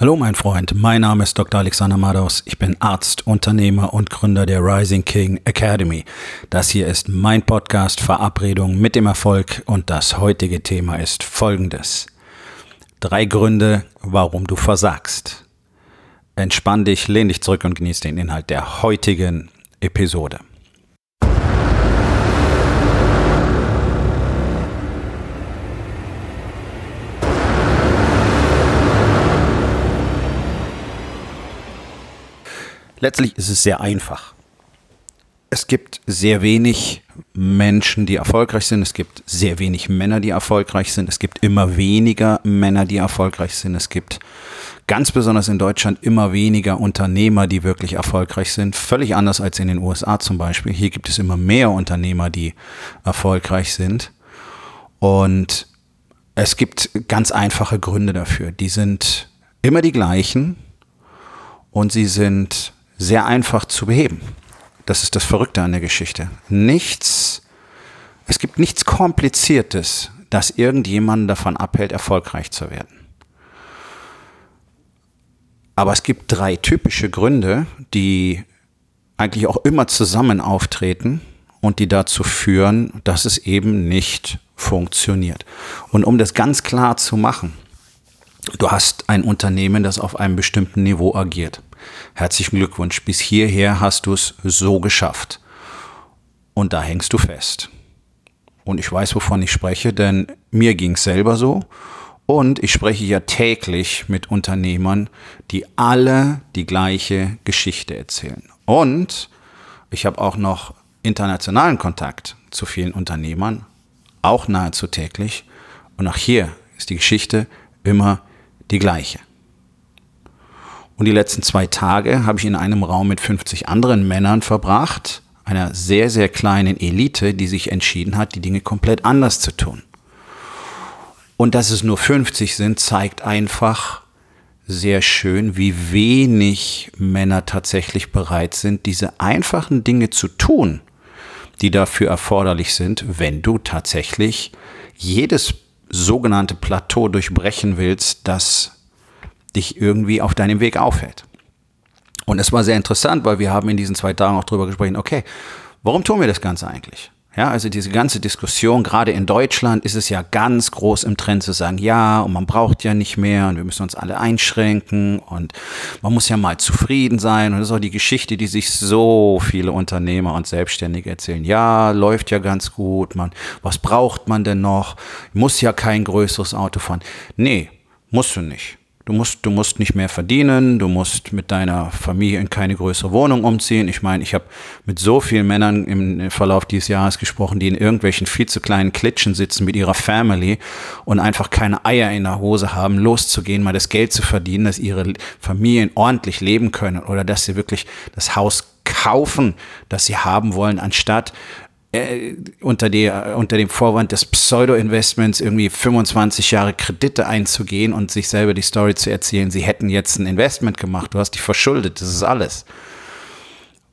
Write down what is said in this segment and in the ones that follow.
Hallo mein Freund, mein Name ist Dr. Alexander Madaus. Ich bin Arzt, Unternehmer und Gründer der Rising King Academy. Das hier ist mein Podcast Verabredung mit dem Erfolg und das heutige Thema ist folgendes. Drei Gründe, warum du versagst. Entspann dich, lehn dich zurück und genieß den Inhalt der heutigen Episode. Letztlich ist es sehr einfach. Es gibt sehr wenig Menschen, die erfolgreich sind. Es gibt sehr wenig Männer, die erfolgreich sind. Es gibt immer weniger Männer, die erfolgreich sind. Es gibt ganz besonders in Deutschland immer weniger Unternehmer, die wirklich erfolgreich sind. Völlig anders als in den USA zum Beispiel. Hier gibt es immer mehr Unternehmer, die erfolgreich sind. Und es gibt ganz einfache Gründe dafür. Die sind immer die gleichen und sie sind sehr einfach zu beheben. Das ist das Verrückte an der Geschichte. Nichts, es gibt nichts Kompliziertes, das irgendjemanden davon abhält, erfolgreich zu werden. Aber es gibt drei typische Gründe, die eigentlich auch immer zusammen auftreten und die dazu führen, dass es eben nicht funktioniert. Und um das ganz klar zu machen, du hast ein Unternehmen, das auf einem bestimmten Niveau agiert. Herzlichen Glückwunsch, bis hierher hast du es so geschafft. Und da hängst du fest. Und ich weiß, wovon ich spreche, denn mir ging es selber so. Und ich spreche ja täglich mit Unternehmern, die alle die gleiche Geschichte erzählen. Und ich habe auch noch internationalen Kontakt zu vielen Unternehmern, auch nahezu täglich. Und auch hier ist die Geschichte immer die gleiche. Und die letzten zwei Tage habe ich in einem Raum mit 50 anderen Männern verbracht, einer sehr, sehr kleinen Elite, die sich entschieden hat, die Dinge komplett anders zu tun. Und dass es nur 50 sind, zeigt einfach sehr schön, wie wenig Männer tatsächlich bereit sind, diese einfachen Dinge zu tun, die dafür erforderlich sind, wenn du tatsächlich jedes sogenannte Plateau durchbrechen willst, das dich irgendwie auf deinem Weg aufhält. Und es war sehr interessant, weil wir haben in diesen zwei Tagen auch darüber gesprochen, okay, warum tun wir das Ganze eigentlich? Ja, also diese ganze Diskussion, gerade in Deutschland ist es ja ganz groß im Trend zu sagen, ja, und man braucht ja nicht mehr und wir müssen uns alle einschränken und man muss ja mal zufrieden sein. Und das ist auch die Geschichte, die sich so viele Unternehmer und Selbstständige erzählen. Ja, läuft ja ganz gut, man, was braucht man denn noch? Muss ja kein größeres Auto fahren. Nee, musst du nicht. Du musst, du musst nicht mehr verdienen, du musst mit deiner Familie in keine größere Wohnung umziehen. Ich meine, ich habe mit so vielen Männern im Verlauf dieses Jahres gesprochen, die in irgendwelchen viel zu kleinen Klitschen sitzen mit ihrer Family und einfach keine Eier in der Hose haben, loszugehen, mal das Geld zu verdienen, dass ihre Familien ordentlich leben können oder dass sie wirklich das Haus kaufen, das sie haben wollen, anstatt äh, unter, der, unter dem Vorwand des Pseudo-Investments irgendwie 25 Jahre Kredite einzugehen und sich selber die Story zu erzählen, sie hätten jetzt ein Investment gemacht, du hast dich verschuldet, das ist alles.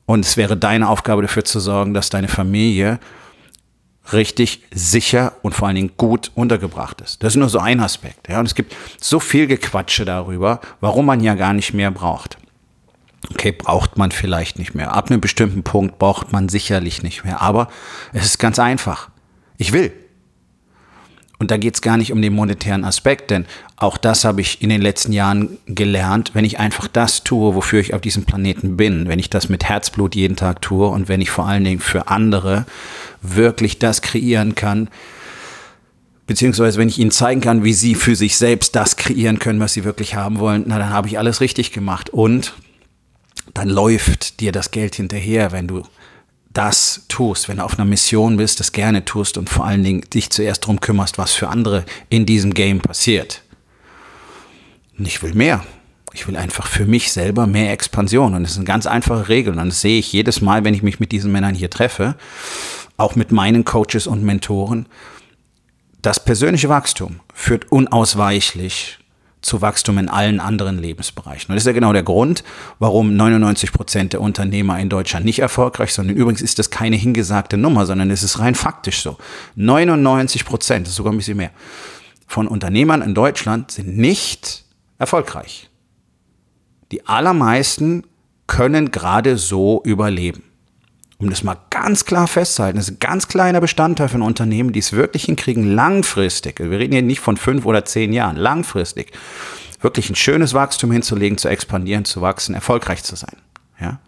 Und es wäre deine Aufgabe dafür zu sorgen, dass deine Familie richtig sicher und vor allen Dingen gut untergebracht ist. Das ist nur so ein Aspekt. Ja? Und es gibt so viel Gequatsche darüber, warum man ja gar nicht mehr braucht. Okay, braucht man vielleicht nicht mehr. Ab einem bestimmten Punkt braucht man sicherlich nicht mehr. Aber es ist ganz einfach. Ich will. Und da geht es gar nicht um den monetären Aspekt, denn auch das habe ich in den letzten Jahren gelernt. Wenn ich einfach das tue, wofür ich auf diesem Planeten bin, wenn ich das mit Herzblut jeden Tag tue und wenn ich vor allen Dingen für andere wirklich das kreieren kann, beziehungsweise wenn ich ihnen zeigen kann, wie sie für sich selbst das kreieren können, was sie wirklich haben wollen, na dann habe ich alles richtig gemacht. Und dann läuft dir das Geld hinterher, wenn du das tust, wenn du auf einer Mission bist, das gerne tust und vor allen Dingen dich zuerst darum kümmerst, was für andere in diesem Game passiert. Und ich will mehr. Ich will einfach für mich selber mehr Expansion. Und das eine ganz einfache Regel. Und das sehe ich jedes Mal, wenn ich mich mit diesen Männern hier treffe, auch mit meinen Coaches und Mentoren. Das persönliche Wachstum führt unausweichlich zu Wachstum in allen anderen Lebensbereichen. Und das ist ja genau der Grund, warum 99 Prozent der Unternehmer in Deutschland nicht erfolgreich sind. Und übrigens ist das keine hingesagte Nummer, sondern es ist rein faktisch so. 99 Prozent, das ist sogar ein bisschen mehr, von Unternehmern in Deutschland sind nicht erfolgreich. Die allermeisten können gerade so überleben. Um das mal ganz klar festzuhalten, das ist ein ganz kleiner Bestandteil von Unternehmen, die es wirklich hinkriegen, langfristig, wir reden hier nicht von fünf oder zehn Jahren, langfristig, wirklich ein schönes Wachstum hinzulegen, zu expandieren, zu wachsen, erfolgreich zu sein. Ja?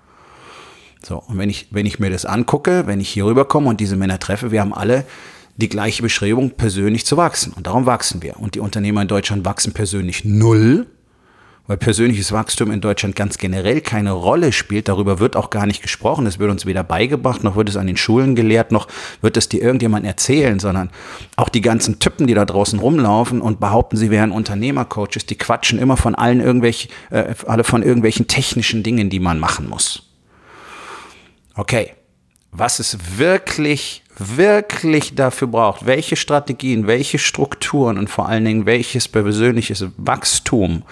So, und wenn ich, wenn ich mir das angucke, wenn ich hier rüberkomme und diese Männer treffe, wir haben alle die gleiche Beschreibung, persönlich zu wachsen. Und darum wachsen wir. Und die Unternehmer in Deutschland wachsen persönlich null, weil persönliches Wachstum in Deutschland ganz generell keine Rolle spielt. Darüber wird auch gar nicht gesprochen. Es wird uns weder beigebracht, noch wird es an den Schulen gelehrt, noch wird es dir irgendjemand erzählen, sondern auch die ganzen Typen, die da draußen rumlaufen und behaupten, sie wären Unternehmercoaches, die quatschen immer von allen irgendwelch, äh, alle von irgendwelchen technischen Dingen, die man machen muss. Okay, was es wirklich, wirklich dafür braucht, welche Strategien, welche Strukturen und vor allen Dingen welches persönliches Wachstum,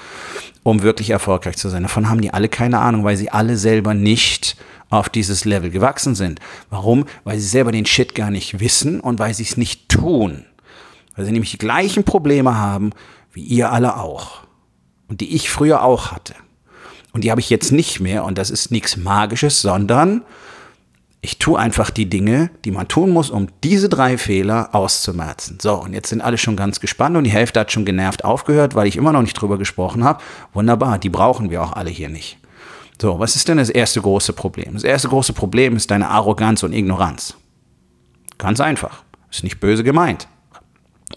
um wirklich erfolgreich zu sein. Davon haben die alle keine Ahnung, weil sie alle selber nicht auf dieses Level gewachsen sind. Warum? Weil sie selber den Shit gar nicht wissen und weil sie es nicht tun. Weil sie nämlich die gleichen Probleme haben, wie ihr alle auch. Und die ich früher auch hatte. Und die habe ich jetzt nicht mehr. Und das ist nichts Magisches, sondern ich tue einfach die Dinge, die man tun muss, um diese drei Fehler auszumerzen. So, und jetzt sind alle schon ganz gespannt und die Hälfte hat schon genervt aufgehört, weil ich immer noch nicht drüber gesprochen habe. Wunderbar, die brauchen wir auch alle hier nicht. So, was ist denn das erste große Problem? Das erste große Problem ist deine Arroganz und Ignoranz. Ganz einfach. Ist nicht böse gemeint.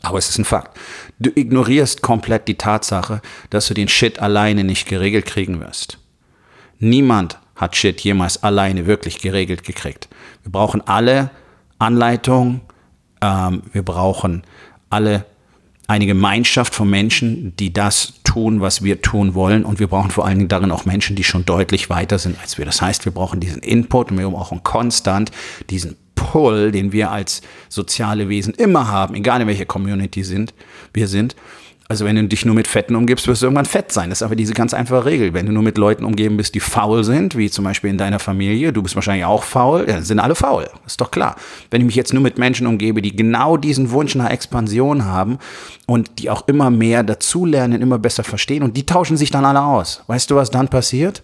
Aber es ist ein Fakt. Du ignorierst komplett die Tatsache, dass du den Shit alleine nicht geregelt kriegen wirst. Niemand hat Shit jemals alleine wirklich geregelt gekriegt. Wir brauchen alle Anleitung, ähm, wir brauchen alle eine Gemeinschaft von Menschen, die das tun, was wir tun wollen. Und wir brauchen vor allen Dingen darin auch Menschen, die schon deutlich weiter sind als wir. Das heißt, wir brauchen diesen Input und wir brauchen konstant diesen Pull, den wir als soziale Wesen immer haben, egal in welcher Community sind, wir sind. Also wenn du dich nur mit Fetten umgibst, wirst du irgendwann fett sein. Das ist aber diese ganz einfache Regel. Wenn du nur mit Leuten umgeben bist, die faul sind, wie zum Beispiel in deiner Familie, du bist wahrscheinlich auch faul, ja, sind alle faul. ist doch klar. Wenn ich mich jetzt nur mit Menschen umgebe, die genau diesen Wunsch nach Expansion haben und die auch immer mehr dazulernen, immer besser verstehen und die tauschen sich dann alle aus. Weißt du, was dann passiert?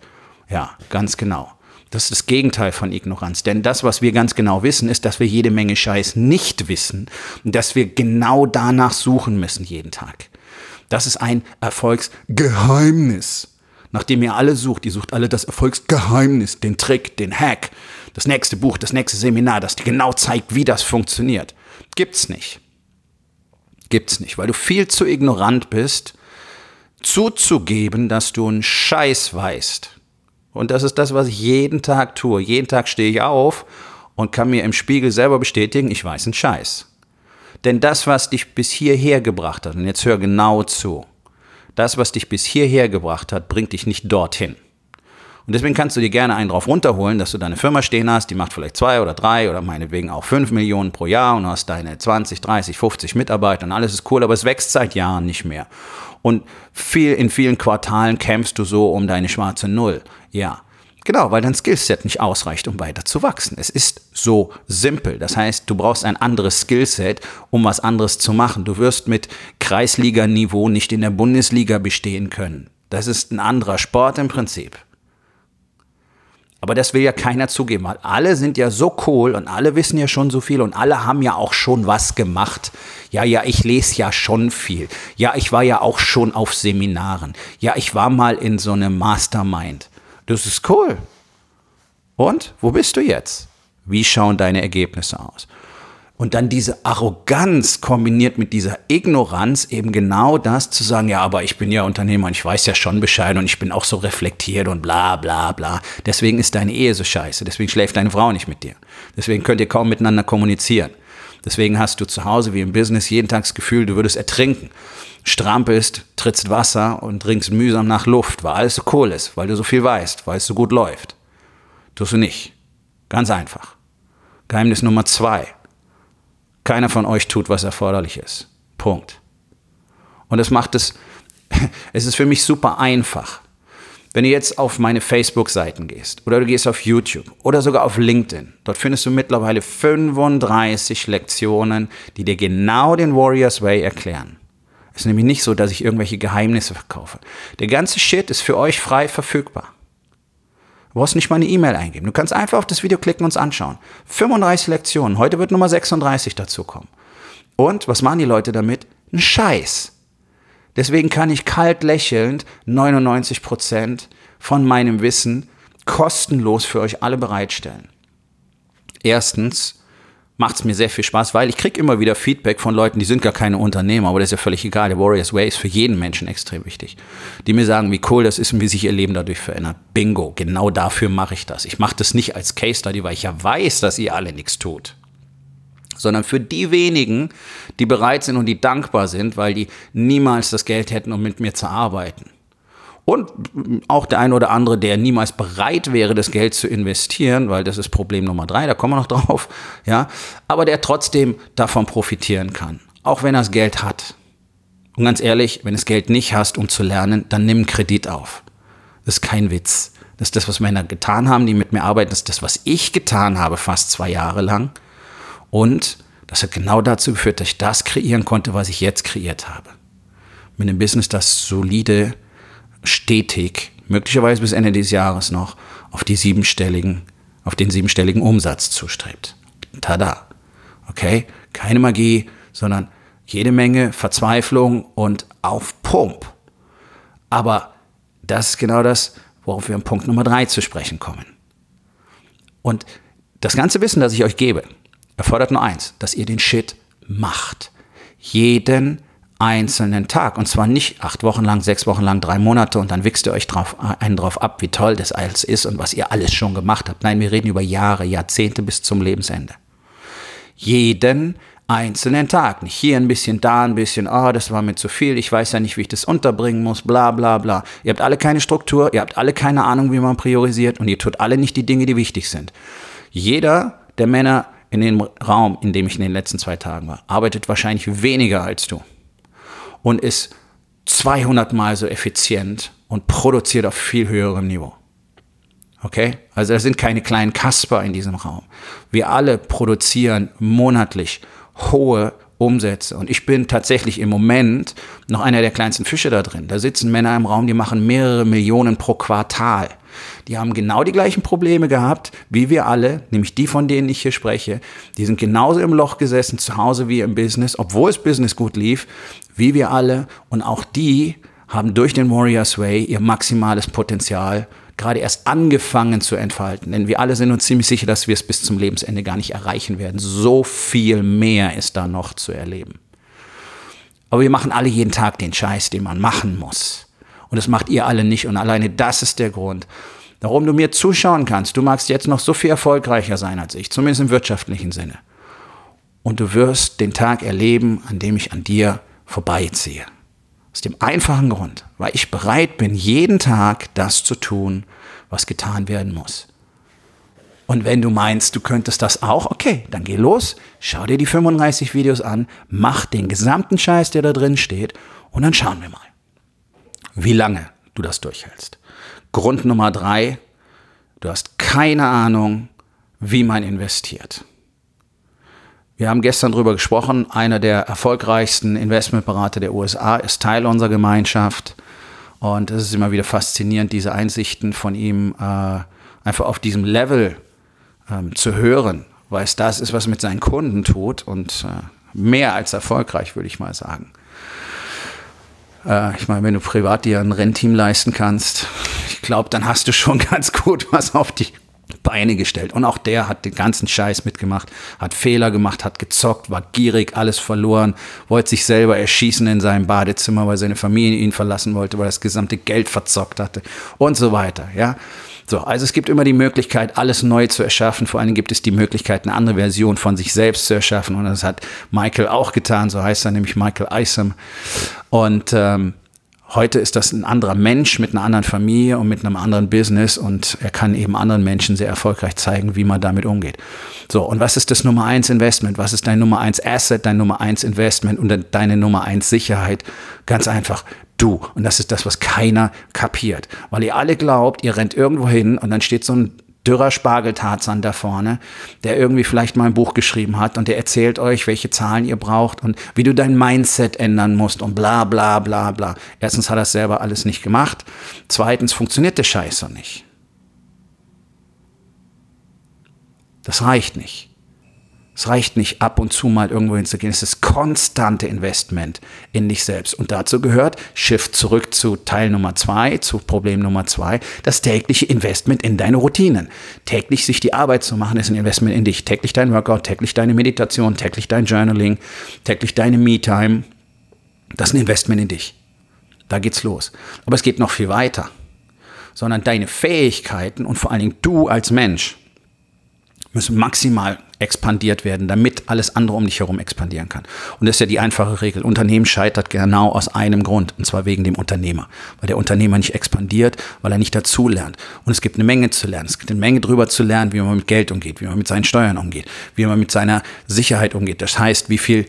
Ja, ganz genau. Das ist das Gegenteil von Ignoranz. Denn das, was wir ganz genau wissen, ist, dass wir jede Menge Scheiß nicht wissen und dass wir genau danach suchen müssen jeden Tag. Das ist ein Erfolgsgeheimnis. Nachdem ihr alle sucht, ihr sucht alle das Erfolgsgeheimnis, den Trick, den Hack, das nächste Buch, das nächste Seminar, das dir genau zeigt, wie das funktioniert. Gibt's nicht. Gibt's nicht, weil du viel zu ignorant bist, zuzugeben, dass du einen Scheiß weißt. Und das ist das, was ich jeden Tag tue. Jeden Tag stehe ich auf und kann mir im Spiegel selber bestätigen, ich weiß einen Scheiß. Denn das, was dich bis hierher gebracht hat, und jetzt hör genau zu, das, was dich bis hierher gebracht hat, bringt dich nicht dorthin. Und deswegen kannst du dir gerne einen drauf runterholen, dass du deine Firma stehen hast, die macht vielleicht zwei oder drei oder meinetwegen auch fünf Millionen pro Jahr und du hast deine 20, 30, 50 Mitarbeiter und alles ist cool, aber es wächst seit Jahren nicht mehr. Und viel, in vielen Quartalen kämpfst du so um deine schwarze Null. Ja. Genau, weil dein Skillset nicht ausreicht, um weiter zu wachsen. Es ist so simpel. Das heißt, du brauchst ein anderes Skillset, um was anderes zu machen. Du wirst mit Kreisliganiveau nicht in der Bundesliga bestehen können. Das ist ein anderer Sport im Prinzip. Aber das will ja keiner zugeben, weil alle sind ja so cool und alle wissen ja schon so viel und alle haben ja auch schon was gemacht. Ja, ja, ich lese ja schon viel. Ja, ich war ja auch schon auf Seminaren. Ja, ich war mal in so einem Mastermind. Das ist cool. Und wo bist du jetzt? Wie schauen deine Ergebnisse aus? Und dann diese Arroganz kombiniert mit dieser Ignoranz eben genau das zu sagen, ja, aber ich bin ja Unternehmer und ich weiß ja schon Bescheid und ich bin auch so reflektiert und bla bla bla. Deswegen ist deine Ehe so scheiße. Deswegen schläft deine Frau nicht mit dir. Deswegen könnt ihr kaum miteinander kommunizieren. Deswegen hast du zu Hause wie im Business jeden Tag das Gefühl, du würdest ertrinken strampelst, trittst Wasser und trinkst mühsam nach Luft, weil alles so cool ist, weil du so viel weißt, weil es so gut läuft. Tust du nicht. Ganz einfach. Geheimnis Nummer zwei. Keiner von euch tut, was erforderlich ist. Punkt. Und es macht es, es ist für mich super einfach. Wenn du jetzt auf meine Facebook-Seiten gehst oder du gehst auf YouTube oder sogar auf LinkedIn, dort findest du mittlerweile 35 Lektionen, die dir genau den Warriors Way erklären. Es ist nämlich nicht so, dass ich irgendwelche Geheimnisse verkaufe. Der ganze Shit ist für euch frei verfügbar. Du brauchst nicht mal eine E-Mail eingeben. Du kannst einfach auf das Video klicken und es anschauen. 35 Lektionen. Heute wird Nummer 36 dazu kommen. Und was machen die Leute damit? Ein Scheiß. Deswegen kann ich kalt lächelnd 99 Prozent von meinem Wissen kostenlos für euch alle bereitstellen. Erstens, macht es mir sehr viel Spaß, weil ich kriege immer wieder Feedback von Leuten, die sind gar keine Unternehmer, aber das ist ja völlig egal. Der Warriors Way ist für jeden Menschen extrem wichtig. Die mir sagen, wie cool das ist und wie sich ihr Leben dadurch verändert. Bingo, genau dafür mache ich das. Ich mache das nicht als Case Study, weil ich ja weiß, dass ihr alle nichts tut. Sondern für die wenigen, die bereit sind und die dankbar sind, weil die niemals das Geld hätten, um mit mir zu arbeiten. Und auch der eine oder andere, der niemals bereit wäre, das Geld zu investieren, weil das ist Problem Nummer drei, da kommen wir noch drauf, ja, aber der trotzdem davon profitieren kann, auch wenn er das Geld hat. Und ganz ehrlich, wenn du das Geld nicht hast, um zu lernen, dann nimm Kredit auf. Das ist kein Witz. Das ist das, was Männer getan haben, die mit mir arbeiten. Das ist das, was ich getan habe, fast zwei Jahre lang. Und das hat genau dazu geführt, dass ich das kreieren konnte, was ich jetzt kreiert habe. Mit einem Business, das solide stetig, möglicherweise bis Ende des Jahres noch, auf die siebenstelligen, auf den siebenstelligen Umsatz zustrebt. Tada. Okay? Keine Magie, sondern jede Menge Verzweiflung und auf Pump. Aber das ist genau das, worauf wir im Punkt Nummer drei zu sprechen kommen. Und das ganze Wissen, das ich euch gebe, erfordert nur eins, dass ihr den Shit macht. Jeden einzelnen Tag. Und zwar nicht acht Wochen lang, sechs Wochen lang, drei Monate und dann wichst ihr euch drauf, einen drauf ab, wie toll das alles ist und was ihr alles schon gemacht habt. Nein, wir reden über Jahre, Jahrzehnte bis zum Lebensende. Jeden einzelnen Tag. Nicht hier ein bisschen, da ein bisschen, oh, das war mir zu viel, ich weiß ja nicht, wie ich das unterbringen muss, bla bla bla. Ihr habt alle keine Struktur, ihr habt alle keine Ahnung, wie man priorisiert und ihr tut alle nicht die Dinge, die wichtig sind. Jeder der Männer in dem Raum, in dem ich in den letzten zwei Tagen war, arbeitet wahrscheinlich weniger als du und ist 200 mal so effizient und produziert auf viel höherem Niveau. Okay? Also da sind keine kleinen Kasper in diesem Raum. Wir alle produzieren monatlich hohe Umsätze. Und ich bin tatsächlich im Moment noch einer der kleinsten Fische da drin. Da sitzen Männer im Raum, die machen mehrere Millionen pro Quartal. Die haben genau die gleichen Probleme gehabt wie wir alle, nämlich die, von denen ich hier spreche. Die sind genauso im Loch gesessen, zu Hause wie im Business, obwohl es Business gut lief, wie wir alle. Und auch die haben durch den Warriors Way ihr maximales Potenzial gerade erst angefangen zu entfalten. Denn wir alle sind uns ziemlich sicher, dass wir es bis zum Lebensende gar nicht erreichen werden. So viel mehr ist da noch zu erleben. Aber wir machen alle jeden Tag den Scheiß, den man machen muss. Und das macht ihr alle nicht. Und alleine das ist der Grund, warum du mir zuschauen kannst. Du magst jetzt noch so viel erfolgreicher sein als ich, zumindest im wirtschaftlichen Sinne. Und du wirst den Tag erleben, an dem ich an dir vorbeiziehe. Aus dem einfachen Grund, weil ich bereit bin, jeden Tag das zu tun, was getan werden muss. Und wenn du meinst, du könntest das auch, okay, dann geh los, schau dir die 35 Videos an, mach den gesamten Scheiß, der da drin steht, und dann schauen wir mal wie lange du das durchhältst. Grund Nummer drei, du hast keine Ahnung, wie man investiert. Wir haben gestern darüber gesprochen, einer der erfolgreichsten Investmentberater der USA ist Teil unserer Gemeinschaft. Und es ist immer wieder faszinierend, diese Einsichten von ihm äh, einfach auf diesem Level ähm, zu hören, weil es das ist, was mit seinen Kunden tut und äh, mehr als erfolgreich, würde ich mal sagen. Äh, ich meine, wenn du privat dir ein Rennteam leisten kannst, ich glaube, dann hast du schon ganz gut was auf die Beine gestellt. Und auch der hat den ganzen Scheiß mitgemacht, hat Fehler gemacht, hat gezockt, war gierig, alles verloren, wollte sich selber erschießen in seinem Badezimmer, weil seine Familie ihn verlassen wollte, weil er das gesamte Geld verzockt hatte und so weiter, ja. So, also es gibt immer die Möglichkeit, alles neu zu erschaffen. Vor allem gibt es die Möglichkeit, eine andere Version von sich selbst zu erschaffen. Und das hat Michael auch getan. So heißt er nämlich Michael Isom. Und ähm, Heute ist das ein anderer Mensch mit einer anderen Familie und mit einem anderen Business und er kann eben anderen Menschen sehr erfolgreich zeigen, wie man damit umgeht. So, und was ist das Nummer eins Investment? Was ist dein Nummer eins Asset, dein Nummer eins Investment und deine Nummer eins Sicherheit? Ganz einfach, du. Und das ist das, was keiner kapiert. Weil ihr alle glaubt, ihr rennt irgendwo hin und dann steht so ein dürrer Spargeltarzan da vorne, der irgendwie vielleicht mal ein Buch geschrieben hat und der erzählt euch, welche Zahlen ihr braucht und wie du dein Mindset ändern musst und bla bla bla bla. Erstens hat er es selber alles nicht gemacht. Zweitens funktioniert der Scheiß so nicht. Das reicht nicht. Es reicht nicht, ab und zu mal irgendwo hinzugehen. Es ist konstante Investment in dich selbst. Und dazu gehört, Shift zurück zu Teil Nummer zwei, zu Problem Nummer zwei, das tägliche Investment in deine Routinen. Täglich sich die Arbeit zu machen, ist ein Investment in dich. Täglich dein Workout, täglich deine Meditation, täglich dein Journaling, täglich deine Me-Time. Das ist ein Investment in dich. Da geht's los. Aber es geht noch viel weiter. Sondern deine Fähigkeiten und vor allen Dingen du als Mensch müssen maximal expandiert werden, damit alles andere um dich herum expandieren kann. Und das ist ja die einfache Regel. Unternehmen scheitert genau aus einem Grund, und zwar wegen dem Unternehmer. Weil der Unternehmer nicht expandiert, weil er nicht dazulernt. Und es gibt eine Menge zu lernen. Es gibt eine Menge drüber zu lernen, wie man mit Geld umgeht, wie man mit seinen Steuern umgeht, wie man mit seiner Sicherheit umgeht. Das heißt, wie viel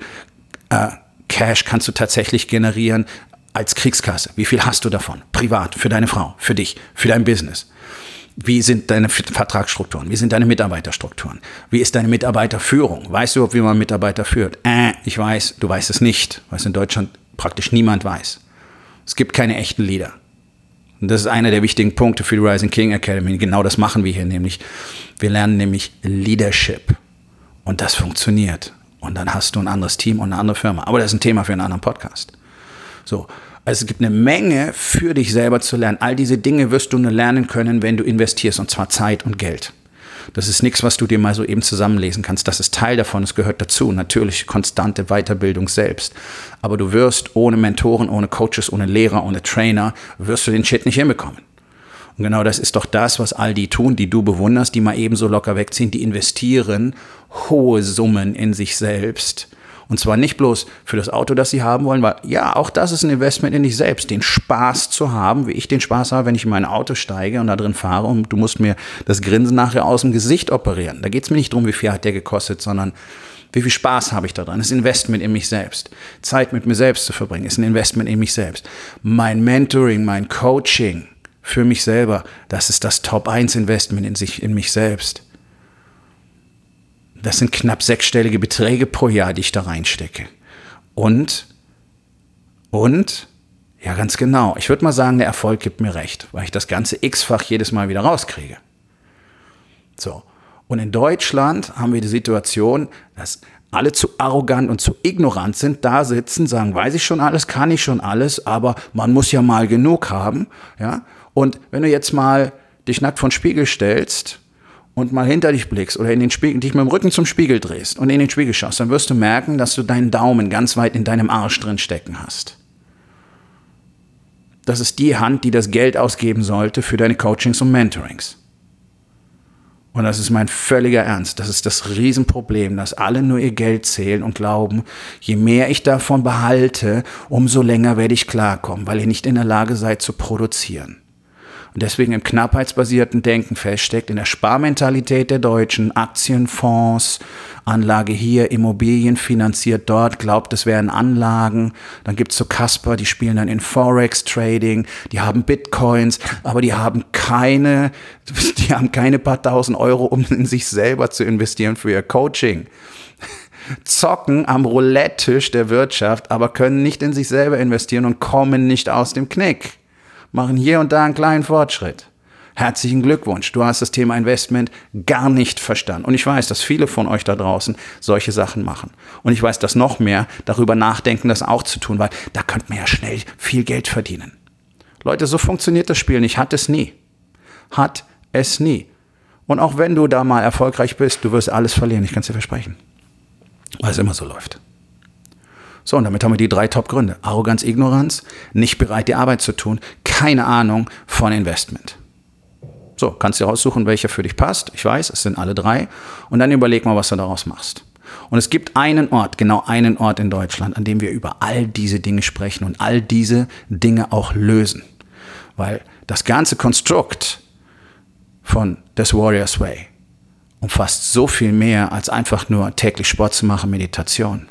äh, Cash kannst du tatsächlich generieren als Kriegskasse? Wie viel hast du davon? Privat, für deine Frau, für dich, für dein Business wie sind deine Vertragsstrukturen? Wie sind deine Mitarbeiterstrukturen? Wie ist deine Mitarbeiterführung? Weißt du, wie man Mitarbeiter führt? Äh, ich weiß, du weißt es nicht, was in Deutschland praktisch niemand weiß. Es gibt keine echten Leader. Und das ist einer der wichtigen Punkte für die Rising King Academy. Genau das machen wir hier nämlich. Wir lernen nämlich Leadership. Und das funktioniert. Und dann hast du ein anderes Team und eine andere Firma. Aber das ist ein Thema für einen anderen Podcast. So. Also es gibt eine Menge für dich selber zu lernen. All diese Dinge wirst du nur lernen können, wenn du investierst, und zwar Zeit und Geld. Das ist nichts, was du dir mal so eben zusammenlesen kannst. Das ist Teil davon, es gehört dazu. Natürlich konstante Weiterbildung selbst. Aber du wirst ohne Mentoren, ohne Coaches, ohne Lehrer, ohne Trainer, wirst du den Shit nicht hinbekommen. Und genau das ist doch das, was all die tun, die du bewunderst, die mal ebenso locker wegziehen, die investieren hohe Summen in sich selbst und zwar nicht bloß für das Auto, das sie haben wollen, weil ja, auch das ist ein Investment in dich selbst, den Spaß zu haben, wie ich den Spaß habe, wenn ich in mein Auto steige und da drin fahre und du musst mir das Grinsen nachher aus dem Gesicht operieren. Da geht es mir nicht darum, wie viel hat der gekostet, sondern wie viel Spaß habe ich da dran? Das Investment in mich selbst. Zeit mit mir selbst zu verbringen, ist ein Investment in mich selbst. Mein Mentoring, mein Coaching für mich selber, das ist das Top 1 Investment in sich, in mich selbst. Das sind knapp sechsstellige Beträge pro Jahr, die ich da reinstecke. Und, und, ja, ganz genau. Ich würde mal sagen, der Erfolg gibt mir recht, weil ich das ganze x-fach jedes Mal wieder rauskriege. So. Und in Deutschland haben wir die Situation, dass alle zu arrogant und zu ignorant sind, da sitzen, sagen, weiß ich schon alles, kann ich schon alles, aber man muss ja mal genug haben, ja. Und wenn du jetzt mal dich nackt von Spiegel stellst und mal hinter dich blickst oder in den Spiegel, dich mit dem Rücken zum Spiegel drehst und in den Spiegel schaust, dann wirst du merken, dass du deinen Daumen ganz weit in deinem Arsch drin stecken hast. Das ist die Hand, die das Geld ausgeben sollte für deine Coachings und Mentorings. Und das ist mein völliger Ernst. Das ist das Riesenproblem, dass alle nur ihr Geld zählen und glauben, je mehr ich davon behalte, umso länger werde ich klarkommen, weil ihr nicht in der Lage seid zu produzieren und deswegen im knappheitsbasierten Denken feststeckt, in der Sparmentalität der Deutschen, Aktienfonds, Anlage hier, Immobilien finanziert dort, glaubt, es wären Anlagen. Dann gibt's so Casper, die spielen dann in Forex-Trading, die haben Bitcoins, aber die haben keine, die haben keine paar tausend Euro, um in sich selber zu investieren für ihr Coaching zocken am Roulette-Tisch der Wirtschaft, aber können nicht in sich selber investieren und kommen nicht aus dem Knick machen hier und da einen kleinen Fortschritt. Herzlichen Glückwunsch, du hast das Thema Investment gar nicht verstanden. Und ich weiß, dass viele von euch da draußen solche Sachen machen. Und ich weiß, dass noch mehr darüber nachdenken, das auch zu tun, weil da könnte man ja schnell viel Geld verdienen. Leute, so funktioniert das Spiel nicht. Hat es nie. Hat es nie. Und auch wenn du da mal erfolgreich bist, du wirst alles verlieren, ich kann es dir versprechen. Weil es immer so läuft. So, und damit haben wir die drei Top-Gründe. Arroganz, Ignoranz, nicht bereit, die Arbeit zu tun, keine Ahnung von Investment. So, kannst du raussuchen, welcher für dich passt. Ich weiß, es sind alle drei. Und dann überleg mal, was du daraus machst. Und es gibt einen Ort, genau einen Ort in Deutschland, an dem wir über all diese Dinge sprechen und all diese Dinge auch lösen. Weil das ganze Konstrukt von des Warriors Way umfasst so viel mehr als einfach nur täglich Sport zu machen, Meditation.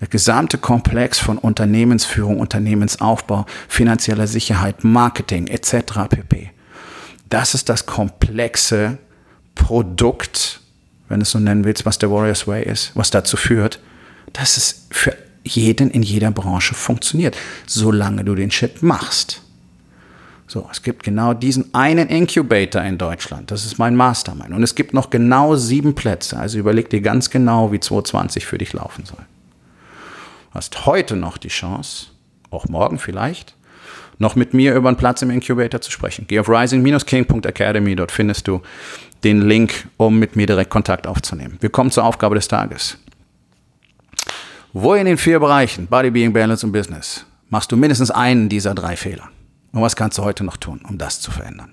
Der gesamte Komplex von Unternehmensführung, Unternehmensaufbau, finanzieller Sicherheit, Marketing etc. pp. Das ist das komplexe Produkt, wenn du es so nennen willst, was der Warriors Way ist, was dazu führt, dass es für jeden in jeder Branche funktioniert, solange du den Shit machst. So, es gibt genau diesen einen Incubator in Deutschland. Das ist mein Mastermind. Und es gibt noch genau sieben Plätze. Also überleg dir ganz genau, wie 2020 für dich laufen soll. Hast heute noch die Chance, auch morgen vielleicht, noch mit mir über einen Platz im Incubator zu sprechen. Geh auf rising-king.academy, dort findest du den Link, um mit mir direkt Kontakt aufzunehmen. Wir kommen zur Aufgabe des Tages. Wo in den vier Bereichen, Body, Being, Balance und Business, machst du mindestens einen dieser drei Fehler? Und was kannst du heute noch tun, um das zu verändern?